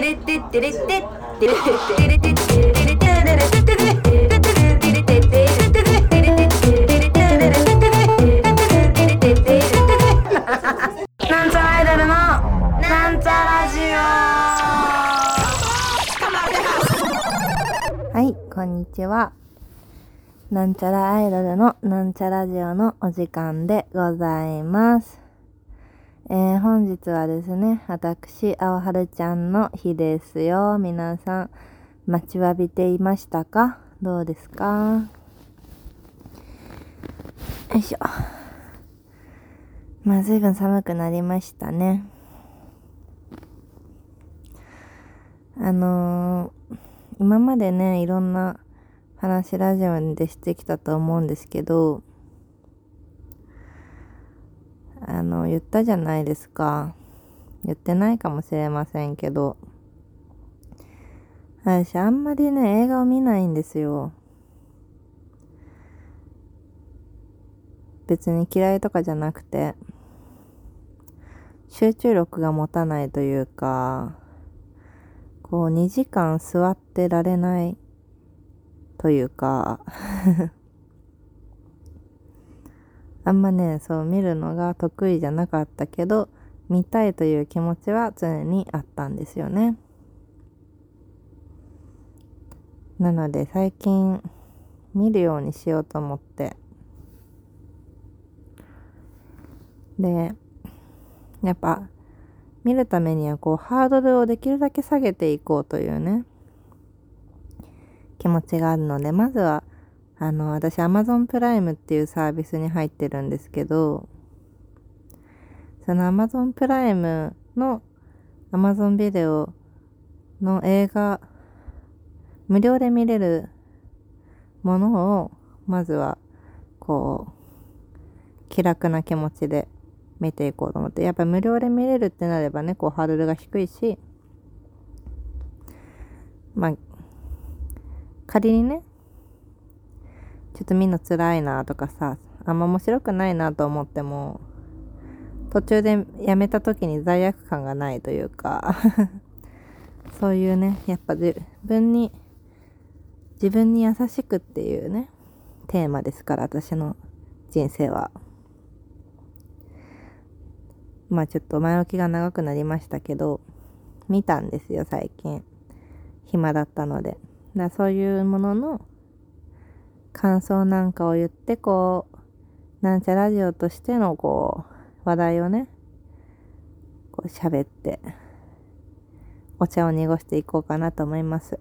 なんちゃらアイドルのなんちゃラジオはいこんにちは。なんちゃらアイドルのなんちゃラジオのお時間でございます。えー、本日はですね、私、青春ちゃんの日ですよ。皆さん、待ちわびていましたか？どうですか？よいしょ。まあ、随分寒くなりましたね。あのー、今までね、いろんな話ラジオでしてきたと思うんですけど、あの、言ったじゃないですか。言ってないかもしれませんけど。私、あんまりね、映画を見ないんですよ。別に嫌いとかじゃなくて、集中力が持たないというか、こう2時間座ってられないというかあんまね、そう見るのが得意じゃなかったけど、見たいという気持ちは常にあったんですよね。なので最近見るようにしようと思って。で、やっぱ見るためにはこうハードルをできるだけ下げていこうというね、気持ちがあるので、まずはあの、私 Amazon プライムっていうサービスに入ってるんですけど、その Amazon プライムの Amazon ビデオの映画、無料で見れるものを、まずは、こう、気楽な気持ちで見ていこうと思って、やっぱ無料で見れるってなればね、こうハードルが低いし、まあ、仮にね、ちょっと見るの辛いなとかさ、あんま面白くないなと思っても、途中でやめた時に罪悪感がないというか そういうね、やっぱ自分に、自分に優しくっていうね、テーマですから、私の人生は。まあちょっと前置きが長くなりましたけど、見たんですよ、最近。暇だったので。だそういうものの感想なんかを言って、こう、なんちゃラジオとしての、こう、話題をね、こう喋って、お茶を濁していこうかなと思います。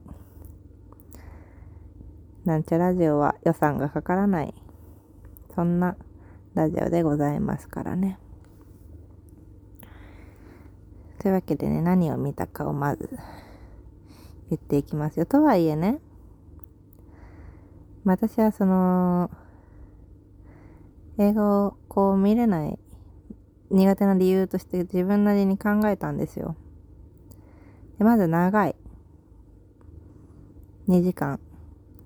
なんちゃラジオは予算がかからない、そんなラジオでございますからね。というわけでね、何を見たかをまず言っていきますよ。とはいえね、私はその、映画をこう見れない苦手な理由として自分なりに考えたんですよ。でまず長い。2時間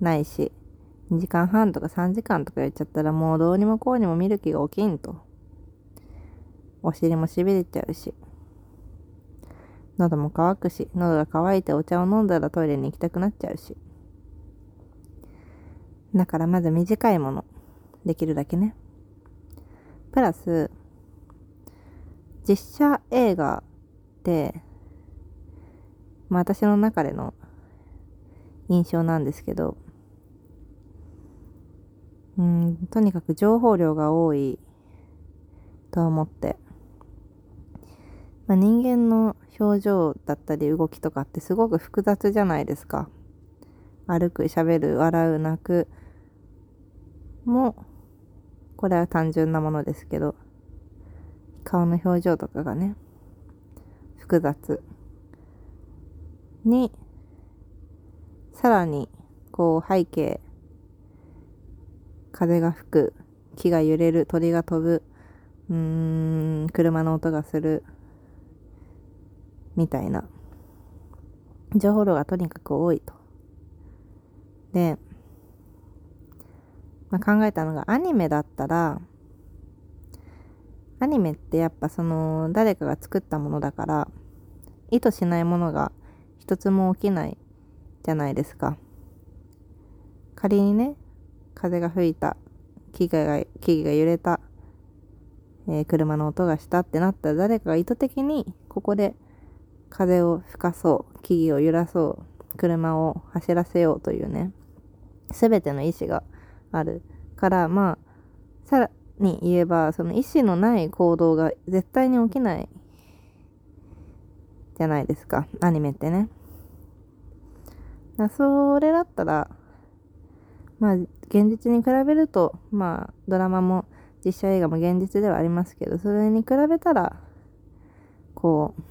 ないし、2時間半とか3時間とか言っちゃったらもうどうにもこうにも見る気が起きんと。お尻もしびれちゃうし。喉も乾くし、喉が渇いてお茶を飲んだらトイレに行きたくなっちゃうし。だからまず短いもの。できるだけね。プラス、実写映画って、まあ私の中での印象なんですけど、うん、とにかく情報量が多いと思って、まあ、人間の表情だったり動きとかってすごく複雑じゃないですか。歩く、喋る、笑う、泣く、も、これは単純なものですけど、顔の表情とかがね、複雑に、さらに、こう背景、風が吹く、木が揺れる、鳥が飛ぶ、うーん、車の音がする、みたいな、情報量がとにかく多いと。で、まあ、考えたのがアニメだったらアニメってやっぱその誰かが作ったものだから意図しないものが一つも起きないじゃないですか。仮にね、風が吹いた、木々が木々が揺れた、えー、車の音がしたってなったら誰かが意図的にここで風を吹かそう、木々を揺らそう、車を走らせようというね、すべての意志があるから、まあ、さらに言えば、その意志のない行動が絶対に起きないじゃないですか、アニメってね。だそれだったら、まあ、現実に比べると、まあ、ドラマも実写映画も現実ではありますけど、それに比べたら、こう、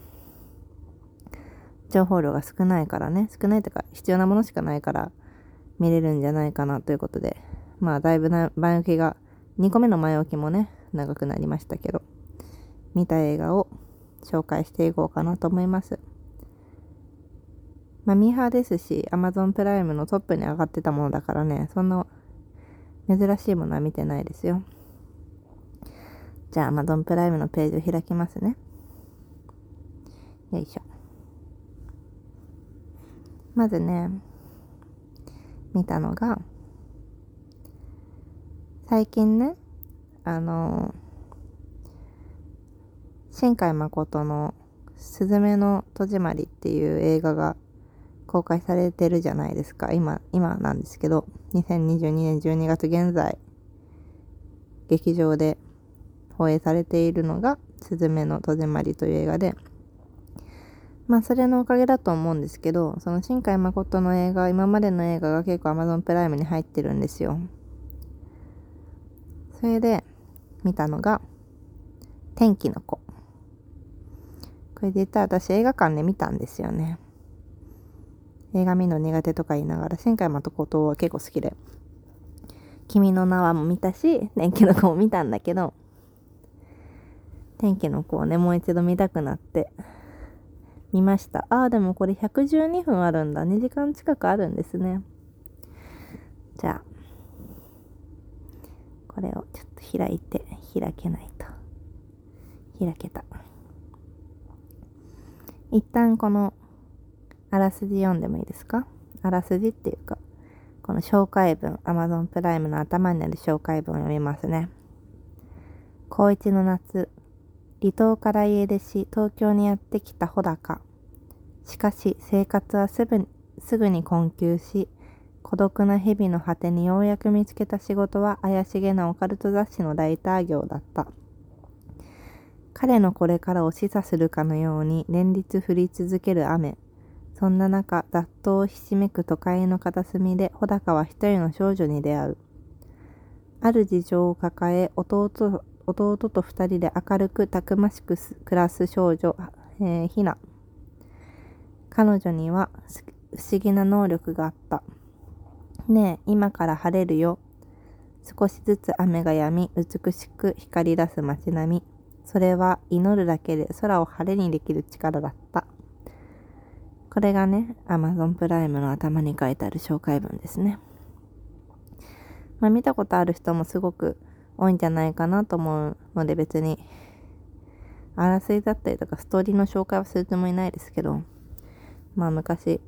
情報量が少ないからね、少ないというか必要なものしかないから見れるんじゃないかなということで、まあだいぶな前置きが、2個目の前置きもね、長くなりましたけど、見た映画を紹介していこうかなと思います。まあ、ミーハーですし、Amazon プライムのトップに上がってたものだからね、そんな珍しいものは見てないですよ。じゃあ Amazon プライムのページを開きますね。よいしょ。まずね、見たのが、最近ね、あの、新海誠のすずめの戸締まりっていう映画が公開されてるじゃないですか。今、今なんですけど、2022年12月現在、劇場で放映されているのが、すずめの戸締まりという映画で、まあそれのおかげだと思うんですけど、その新海誠の映画、今までの映画が結構 Amazon プライムに入ってるんですよ。それで見たのが、天気の子。これ実は私映画館で見たんですよね。映画見るの苦手とか言いながら、新海誠は結構好きで、君の名はも見たし、天気の子も見たんだけど、天気の子をね、もう一度見たくなって、見ました。ああ、でもこれ112分あるんだ。2時間近くあるんですね。じゃあ、これをちょっと開いて、開けないと。開けた。一旦このあらすじ読んでもいいですか？あらすじっていうか、この紹介文、Amazon プライムの頭にある紹介文を読みますね。高一の夏、離島から家出し、東京にやってきた穂高。しかし、生活はすぐすぐに困窮し、孤独な日々の果てにようやく見つけた仕事は怪しげなオカルト雑誌のライター業だった。彼のこれからを示唆するかのように連日降り続ける雨。そんな中、雑踏をひしめく都会の片隅で穂高は一人の少女に出会う。ある事情を抱え、弟弟と二人で明るくたくましく暮らす少女、えー、ひな。彼女には不思議な能力があった。ねえ、今から晴れるよ。少しずつ雨が止み、美しく光り出す街並み。それは祈るだけで空を晴れにできる力だった。これがね、Amazon プライムの頭に書いてある紹介文ですね。まあ見たことある人もすごく多いんじゃないかなと思うので別に、あらすじだったりとかストーリーの紹介はするつもりないですけど、まあ昔、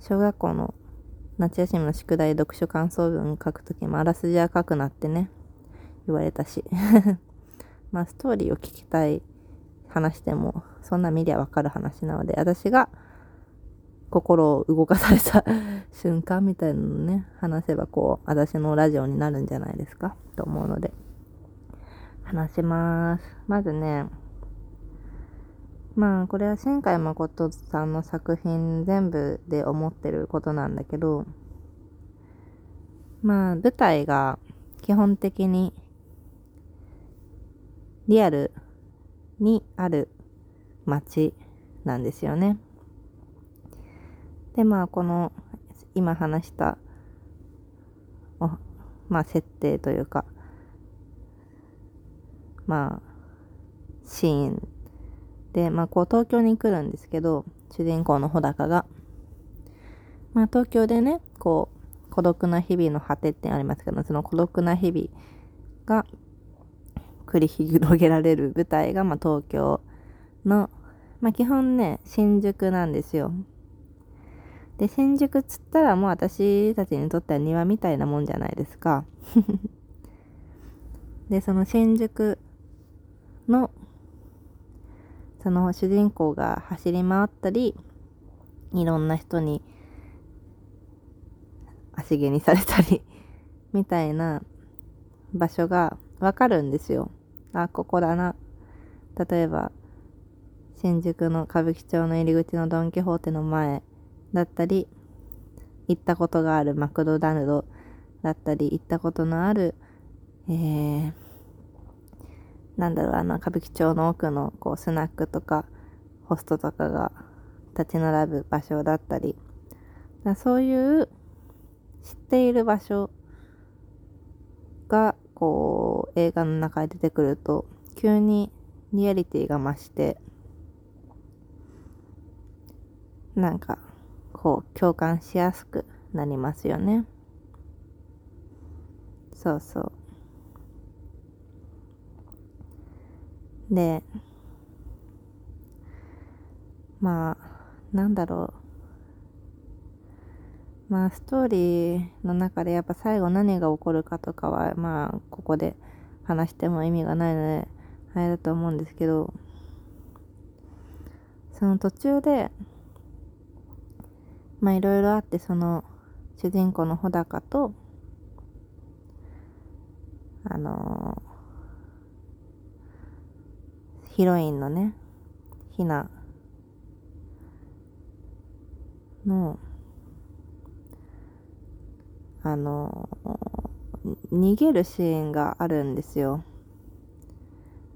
小学校の夏休みの宿題読書感想文書くときもあらすじは書くなってね、言われたし。まあストーリーを聞きたい話でも、そんな見りゃわかる話なので、私が心を動かされた瞬間みたいなのね、話せばこう、私のラジオになるんじゃないですかと思うので、話します。まずね、まあ、これは新海誠さんの作品全部で思ってることなんだけど、まあ、舞台が基本的にリアルにある街なんですよね。で、まあ、この、今話した、まあ、設定というか、まあ、シーンで、まあ、こう、東京に来るんですけど、主人公の穂高が、まあ、東京でね、こう、孤独な日々の果てってありますけど、その孤独な日々が繰り広げられる舞台が、まあ、東京の、まあ、基本ね、新宿なんですよ。で、新宿つったらもう私たちにとっては庭みたいなもんじゃないですか。で、その新宿の、その主人公が走り回ったり、いろんな人に足毛にされたりみたいな場所がわかるんですよ。あ、ここだな。例えば、新宿の歌舞伎町の入り口のドン・キホーテの前だったり、行ったことがあるマクドナルドだったり、行ったことのある、えー、なんだろう、あの、歌舞伎町の奥のこうスナックとか、ホストとかが立ち並ぶ場所だったり、だそういう知っている場所が、こう、映画の中で出てくると、急にリアリティが増して、なんか、こう、共感しやすくなりますよね。そうそう。で、まあ、なんだろう。まあ、ストーリーの中でやっぱ最後何が起こるかとかは、まあ、ここで話しても意味がないので、あれだと思うんですけど、その途中で、まあいろいろあってその主人公の穂高とあのー、ヒロインのねひなのあの、逃げるシーンがあるんですよ。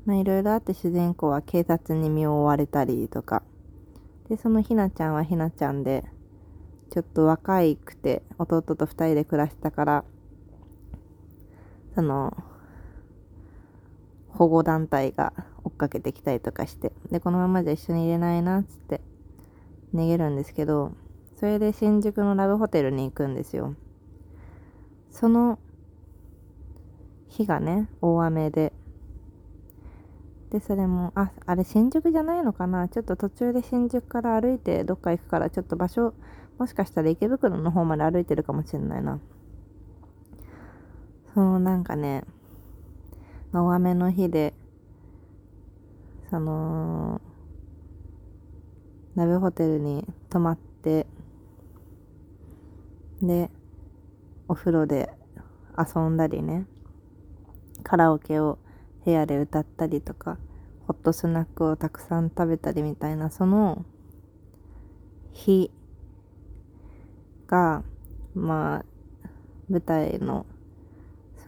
まあいろいろあって主人公は警察に身を追われたりとかでそのひなちゃんはひなちゃんでちょっと若いくて弟と二人で暮らしたからその保護団体がかけてきたりとかしてでこのままじゃ一緒にいれないなっつって逃げるんですけどそれで新宿のラブホテルに行くんですよ。その日がね大雨で。でそれもああれ新宿じゃないのかな？ちょっと途中で新宿から歩いてどっか行くからちょっと場所もしかしたら池袋の方まで歩いてるかもしれないな。そのなんかね、大雨の日で、その、鍋ホテルに泊まって、で、お風呂で遊んだりね、カラオケを部屋で歌ったりとか、ホットスナックをたくさん食べたりみたいな、その日が、まあ、舞台の、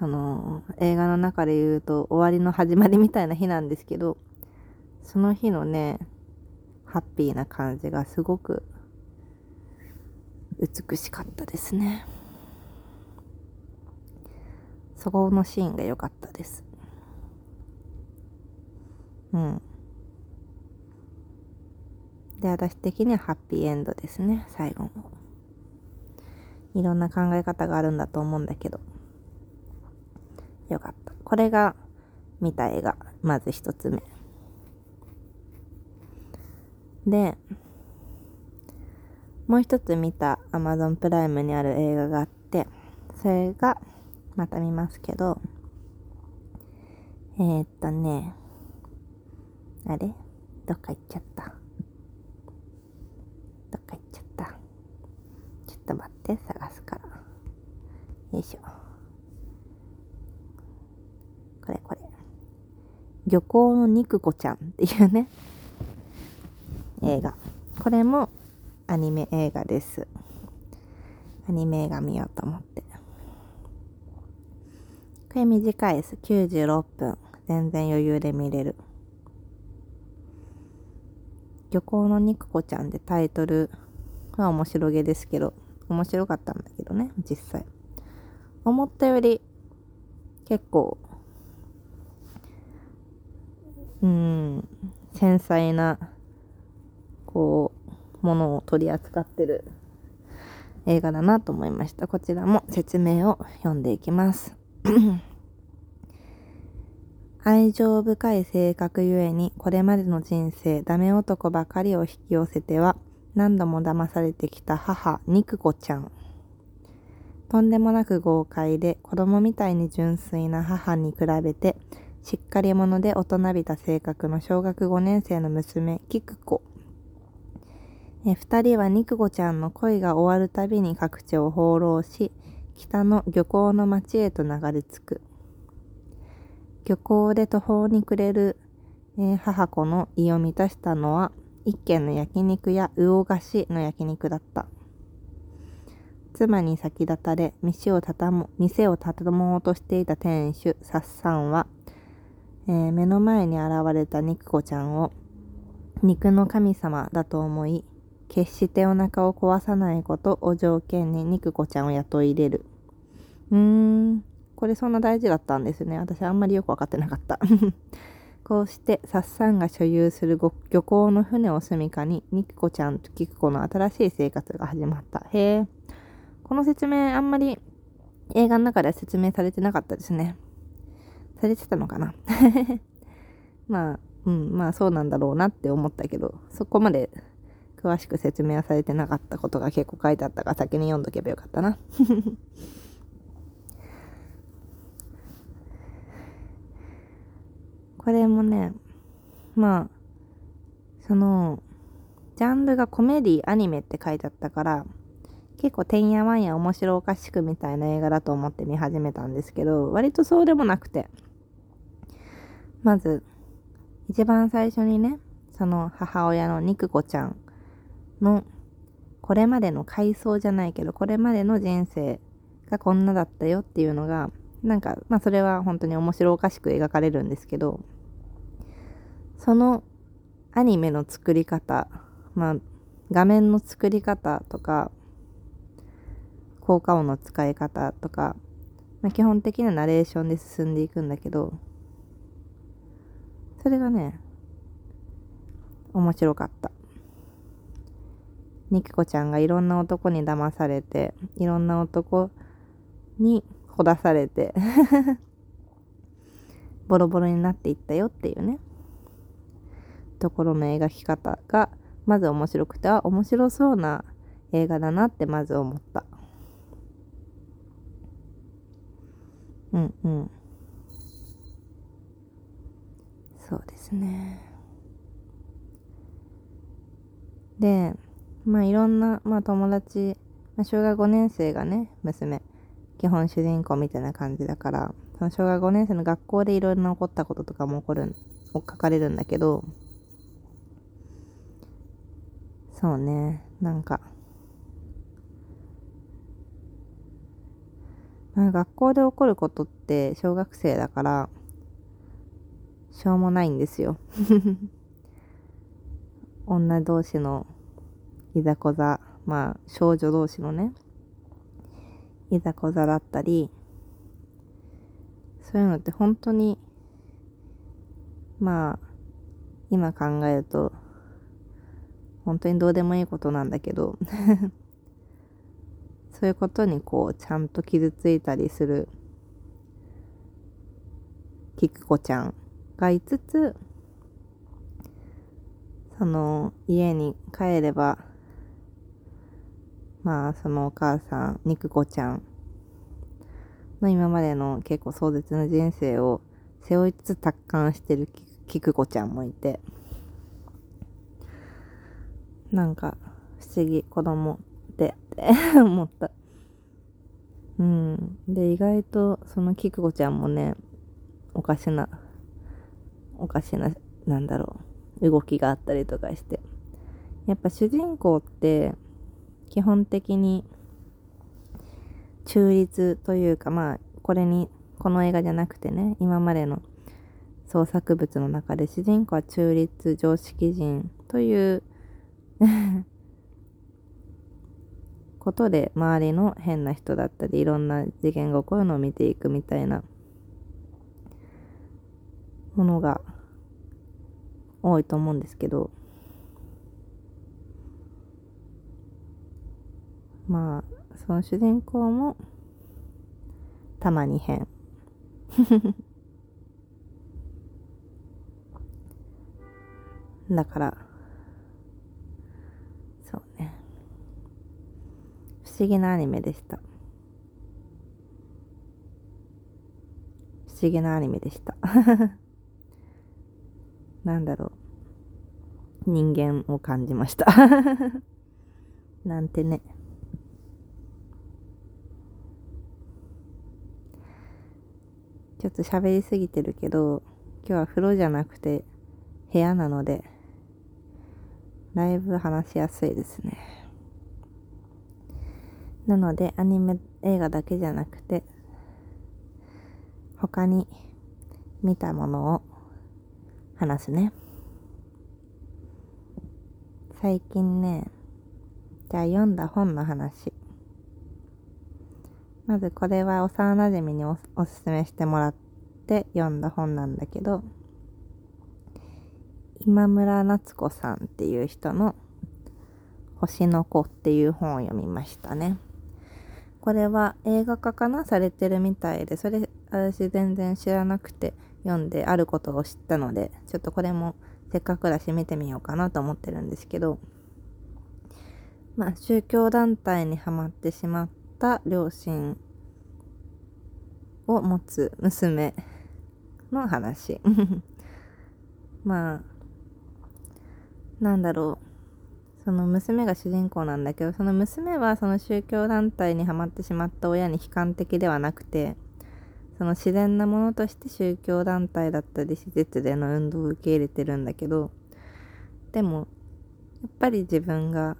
その、映画の中で言うと終わりの始まりみたいな日なんですけど、その日のね、ハッピーな感じがすごく美しかったですね。そこのシーンが良かったです。うん。で、私的にはハッピーエンドですね、最後も。いろんな考え方があるんだと思うんだけど。よかった。これが見た映画。まず一つ目。で、もう一つ見た Amazon プライムにある映画があって、それが、また見ますけど、えー、っとね、あれ？どっか行っちゃった。どっか行っちゃった。ちょっと待って探すから。よいしょ。これこれ。漁港の肉子ちゃんっていうね。映画。これもアニメ映画です。アニメ映画見ようと思って。これ短いです。96分。全然余裕で見れる。漁港の肉子ちゃんでタイトルは面白げですけど面白かったんだけどね、実際。思ったより結構、うん、繊細な、こう、ものを取り扱ってる映画だなと思いました。こちらも説明を読んでいきます。愛情深い性格ゆえに、これまでの人生、ダメ男ばかりを引き寄せては、何度も騙されてきた母、肉子ちゃん。とんでもなく豪快で子供みたいに純粋な母に比べて、しっかり者で大人びた性格の小学5年生の娘、菊子。え二人は肉子ちゃんの恋が終わるたびに各地を放浪し、北の漁港の町へと流れ着く。漁港で途方に暮れる、え、母子の胃を満たしたのは、一軒の焼肉屋魚菓子の焼肉だった。妻に先立たれ、店を畳も店を畳もうとしていた店主、サッサンは、えー、目の前に現れた肉子ちゃんを肉の神様だと思い、決してお腹を壊さないことを条件に肉子ちゃんを雇い入れる。うーん、これそんな大事だったんですね。私あんまりよくわかってなかった。こうして、サッサンが所有する漁港の船を住みかに、肉子ちゃんとキクコの新しい生活が始まった。へえ。この説明あんまり映画の中では説明されてなかったですね。されてたのかな まあ、うん、まあそうなんだろうなって思ったけど、そこまで詳しく説明はされてなかったことが結構書いてあったから先に読んどけばよかったな。これもね、まあ、その、ジャンルがコメディアニメって書いてあったから、結構てんやわんや面白おかしくみたいな映画だと思って見始めたんですけど、割とそうでもなくて、まず、一番最初にね、その母親の肉子ちゃんのこれまでの回想じゃないけど、これまでの人生がこんなだったよっていうのが、なんか、まあそれは本当に面白おかしく描かれるんですけど、そのアニメの作り方、まあ画面の作り方とか、効果音の使い方とか、まあ、基本的なナレーションで進んでいくんだけど、それがね、面白かった。ニキコちゃんがいろんな男に騙されて、いろんな男にほだされて ボロボロになっていったよっていうね、ところの描き方が、まず面白くて、あ、面白そうな映画だなってまず思った。うんうん。そうですね。で、まあいろんな、まあ友達、まあ、小学5年生がね、娘、基本主人公みたいな感じだから、その小学5年生の学校でいろいろな起こったこととかも起こる、書かれるんだけど、そうね、なんか、まあ、学校で起こることって小学生だから、しょうもないんですよ。女同士のいざこざ、まあ少女同士のね、いざこざだったり、そういうのって本当に、まあ、今考えると、本当にどうでもいいことなんだけど そういうことにこう、ちゃんと傷ついたりする、キクコちゃんがいつつ、その、家に帰れば、まあ、そのお母さん、肉子ちゃんの今までの結構壮絶な人生を背負いつつ達観してる菊子ちゃんもいて、なんか不思議子供ってって 思った。うん。で、意外とその菊子ちゃんもね、おかしな、おかしな、なんだろう、動きがあったりとかして。やっぱ主人公って基本的に中立というかまあこれにこの映画じゃなくてね今までの創作物の中で主人公は中立常識人という ことで周りの変な人だったりいろんな事件が起こるのを見ていくみたいなものが多いと思うんですけどまあその主人公もたまに変。だからそうね。不思議なアニメでした。不思議なアニメでした。なんだろう。人間を感じました。なんてねちょっと喋りすぎてるけど今日は風呂じゃなくて部屋なのでだいぶ話しやすいですね。なのでアニメ映画だけじゃなくて他に見たものを話すね。最近ねじゃあ読んだ本の話まずこれは幼馴染におおすすめしてもらって読んだ本なんだけど今村夏子さんっていう人の星の子っていう本を読みましたね。これは映画化かなされてるみたいで、それ私全然知らなくて読んであることを知ったので、ちょっとこれもせっかくだし見てみようかなと思ってるんですけど、まあ宗教団体にはまってしまってた両親を持つ娘の話。まあ、なんだろう。その娘が主人公なんだけどその娘はその宗教団体にはまってしまった親に悲観的ではなくてその自然なものとして宗教団体だったり施設での運動を受け入れてるんだけどでもやっぱり自分が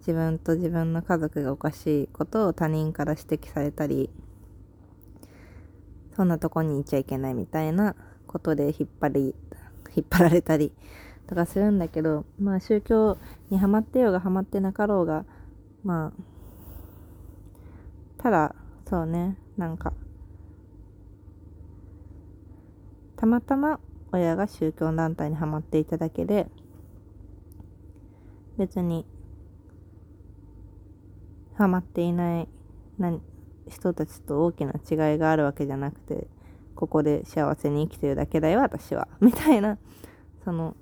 自分と自分の家族がおかしいことを他人から指摘されたりそんなとこにいちゃいけないみたいなことで引っ張り引っ張られたり とかするんだけど、まあ宗教にはまってようがはまってなかろうが、まあ、ただ、そうね、なんか、たまたま親が宗教団体にはまっていただけで、別に、はまっていない人たちと大きな違いがあるわけじゃなくて、ここで幸せに生きてるだけだよ、私は。みたいな、その、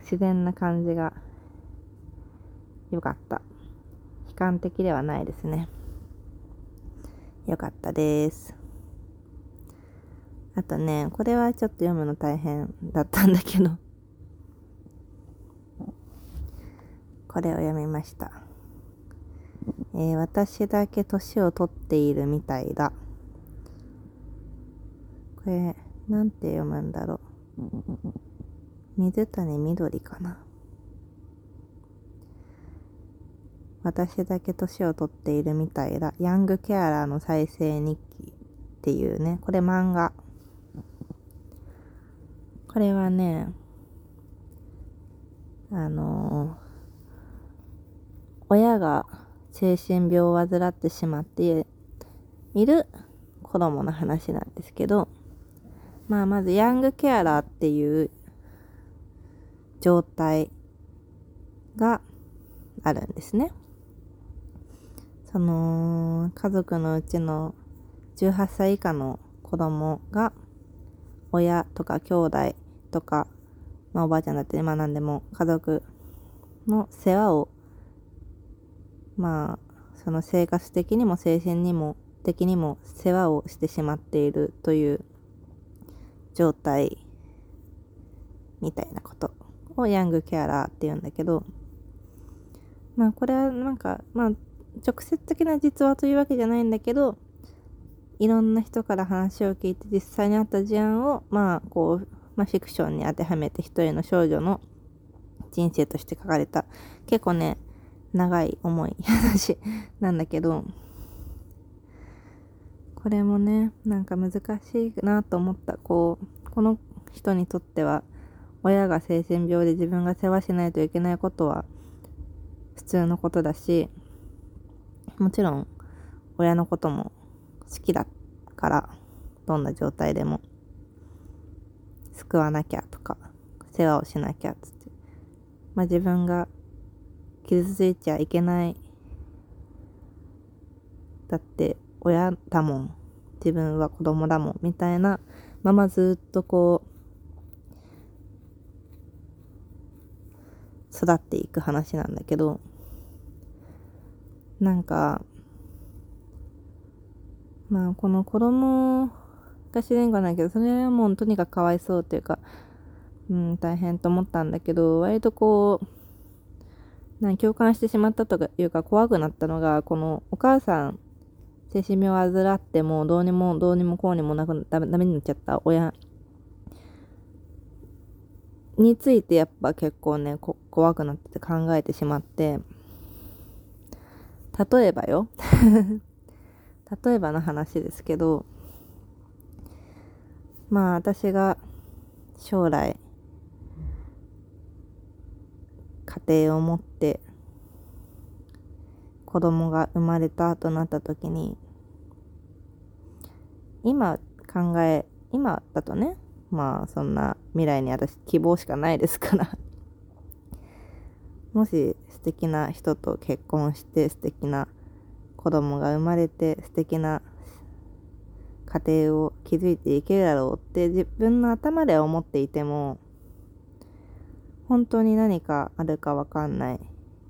自然な感じが良かった。悲観的ではないですね。よかったです。あとね、これはちょっと読むの大変だったんだけど、これを読みました。えー、私だけ年を取っているみたいだ。これ、なんて読むんだろう。水谷みどりかな私だけ年を取っているみたいだ。ヤングケアラーの再生日記っていうね、これ漫画。これはね、あのー、親が精神病を患ってしまっている子供の話なんですけど、まあまずヤングケアラーっていう状態があるんですね。その家族のうちの18歳以下の子供が親とか兄弟とか、まあ、おばあちゃんだったりまあ何でも家族の世話をまあその生活的にも精神にも的にも世話をしてしまっているという状態みたいなことをヤングケアラーって言うんだけど、まあこれはなんか、まあ直接的な実話というわけじゃないんだけど、いろんな人から話を聞いて実際にあった事案を、まあこう、まあフィクションに当てはめて一人の少女の人生として書かれた、結構ね、長い重い話なんだけど、これもね、なんか難しいなと思った。こう、この人にとっては、親が精神病で自分が世話しないといけないことは普通のことだしもちろん親のことも好きだからどんな状態でも救わなきゃとか世話をしなきゃっつってまあ自分が傷ついちゃいけない。だって親だもん。自分は子供だもん。みたいな。ままずっとこう育っていく話なんだけど。なんかまあこの子供が自然かないけどそれはもうとにかくかわいそうっていうかうん大変と思ったんだけど割とこうな共感してしまったというか怖くなったのがこのお母さん精神病を患ってもどうにもどうにもこうにもなくダメダメになっちゃった親についてやっぱ結構ね怖くなって考えてしまって例えばよ。例えばの話ですけどまあ私が将来家庭を持って子供が生まれたとなった時に今考え今だとねまあそんな未来に私希望しかないですから もし素敵な人と結婚して素敵な子供が生まれて素敵な家庭を築いていけるだろうって自分の頭では思っていても本当に何かあるかわかんない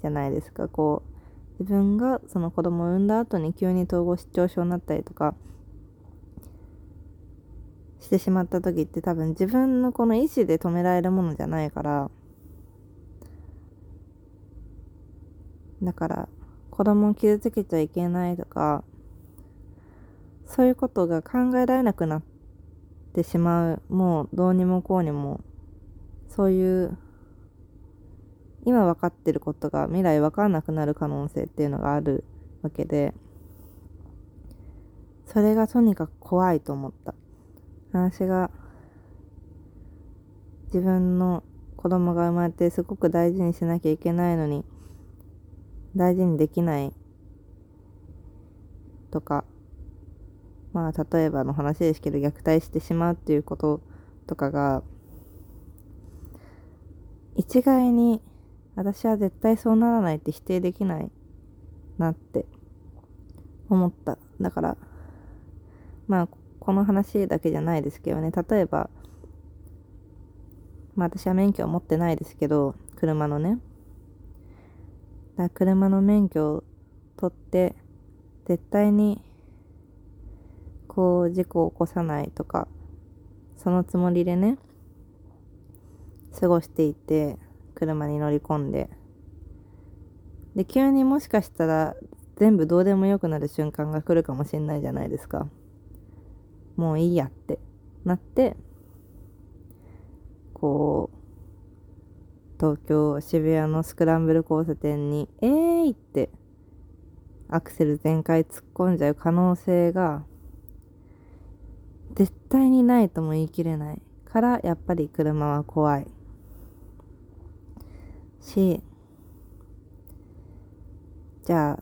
じゃないですか。こう自分がその子供を産んだ後に急に統合失調症になったりとかしてしまった時って多分自分のこの意思で止められるものじゃないからだから子供を傷つけちゃいけないとかそういうことが考えられなくなってしまうもうどうにもこうにもそういう今分かってることが未来分かんなくなる可能性っていうのがあるわけでそれがとにかく怖いと思った。私が自分の子供が生まれてすごく大事にしなきゃいけないのに大事にできないとかまあ例えばの話ですけど虐待してしまうっていうこととかが一概に私は絶対そうならないって否定できないなって思った。だからまあこの話だけじゃないですけどね。例えばまあ私は免許を持ってないですけど車のね。だ車の免許を取って絶対にこう事故を起こさないとかそのつもりでね過ごしていて車に乗り込んで。で急にもしかしたら全部どうでもよくなる瞬間が来るかもしれないじゃないですか。もういいやって。なってこう東京渋谷のスクランブル交差点にえーいってアクセル全開突っ込んじゃう可能性が絶対にないとも言い切れないからやっぱり車は怖い。しじゃあ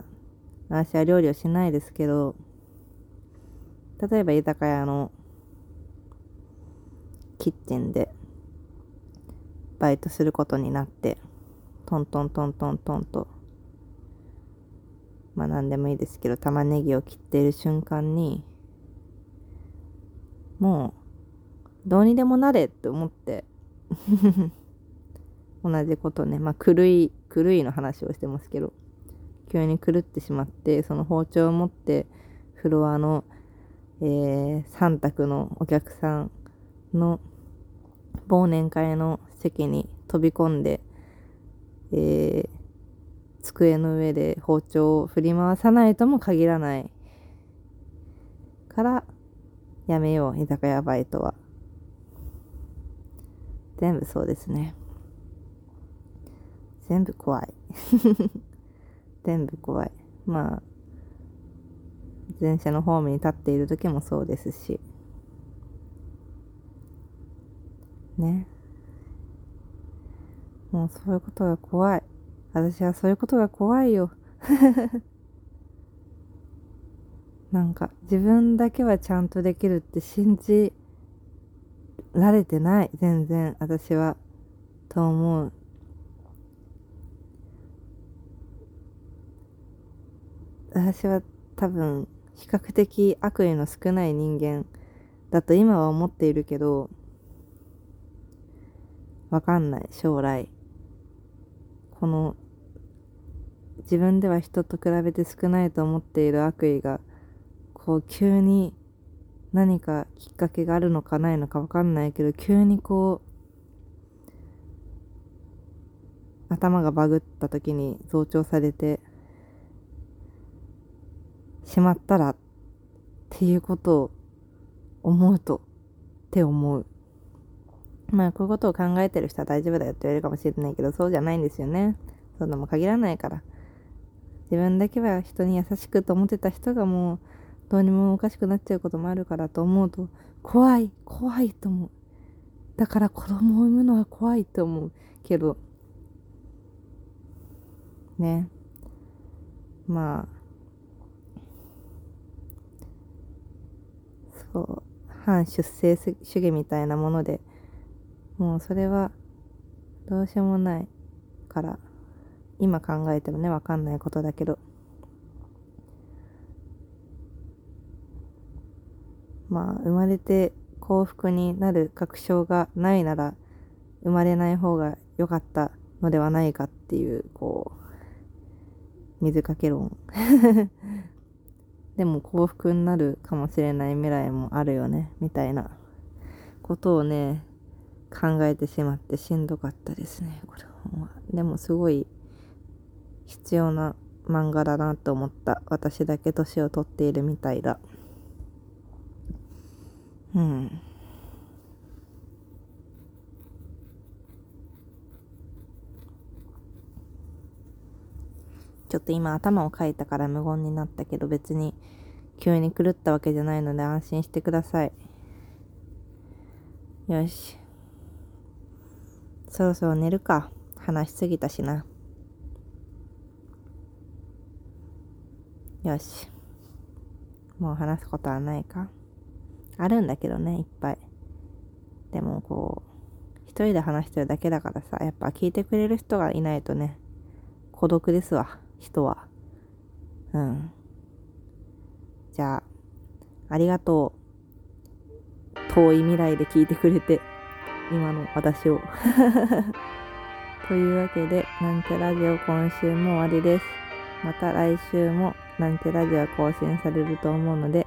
私は料理をしないですけど例えば居酒屋のキッチンでバイトすることになってトントントントントンとまあ何でもいいですけど玉ねぎを切っている瞬間にもうどうにでもなれって思って同じことねまあ狂い狂いの話をしてますけど急に狂ってしまってその包丁を持ってフロアの、えー、3択のお客さんの忘年会の席に飛び込んで、えー、机の上で包丁を振り回さないとも限らないからやめよう居酒屋バイトは。全部そうですね。全部怖い。全部怖い。まあ電車のホームに立っている時もそうですし。ね。もうそういうことが怖い。私はそういうことが怖いよ。なんか自分だけはちゃんとできるって信じられてない。全然私は。と思う。私は多分比較的悪意の少ない人間だと今は思っているけどわかんない。将来。この自分では人と比べて少ないと思っている悪意がこう急に何かきっかけがあるのかないのか分かんないけど急にこう頭がバグった時に増長されてしまったらっていうことを思うとって思う。まあこういうことを考えてる人は大丈夫だよって言われるかもしれないけどそうじゃないんですよね。そんなも限らないから。自分だけは人に優しくと思ってた人がもうどうにもおかしくなっちゃうこともあるからと思うと怖い怖いと思う。だから子供を産むのは怖いと思うけど。ね。まあそう反出生主義みたいなものでもうそれはどうしようもないから今考えてもね分かんないことだけど。まあ生まれて幸福になる確証がないなら生まれない方が良かったのではないかっていうこう水かけ論。でも幸福になるかもしれない未来もあるよねみたいな。ことをね考えてしまってしんどかったですねこれは。でもすごい必要な漫画だなと思った。私だけ年を取っているみたいだ。うん。ちょっと今頭をかいたから無言になったけど別に急に狂ったわけじゃないので安心してください。よし。そろそろ寝るか。話しすぎたしな。よし。もう話すことはないか。あるんだけどねいっぱい。でもこう一人で話してるだけだからさやっぱ聞いてくれる人がいないとね孤独ですわ。人はうんじゃあありがとう遠い未来で聞いてくれて今の私を というわけで、なんてラジオ今週も終わりです。また来週もなんてラジオ更新されると思うので、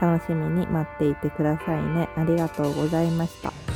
楽しみに待っていてくださいね。ありがとうございました。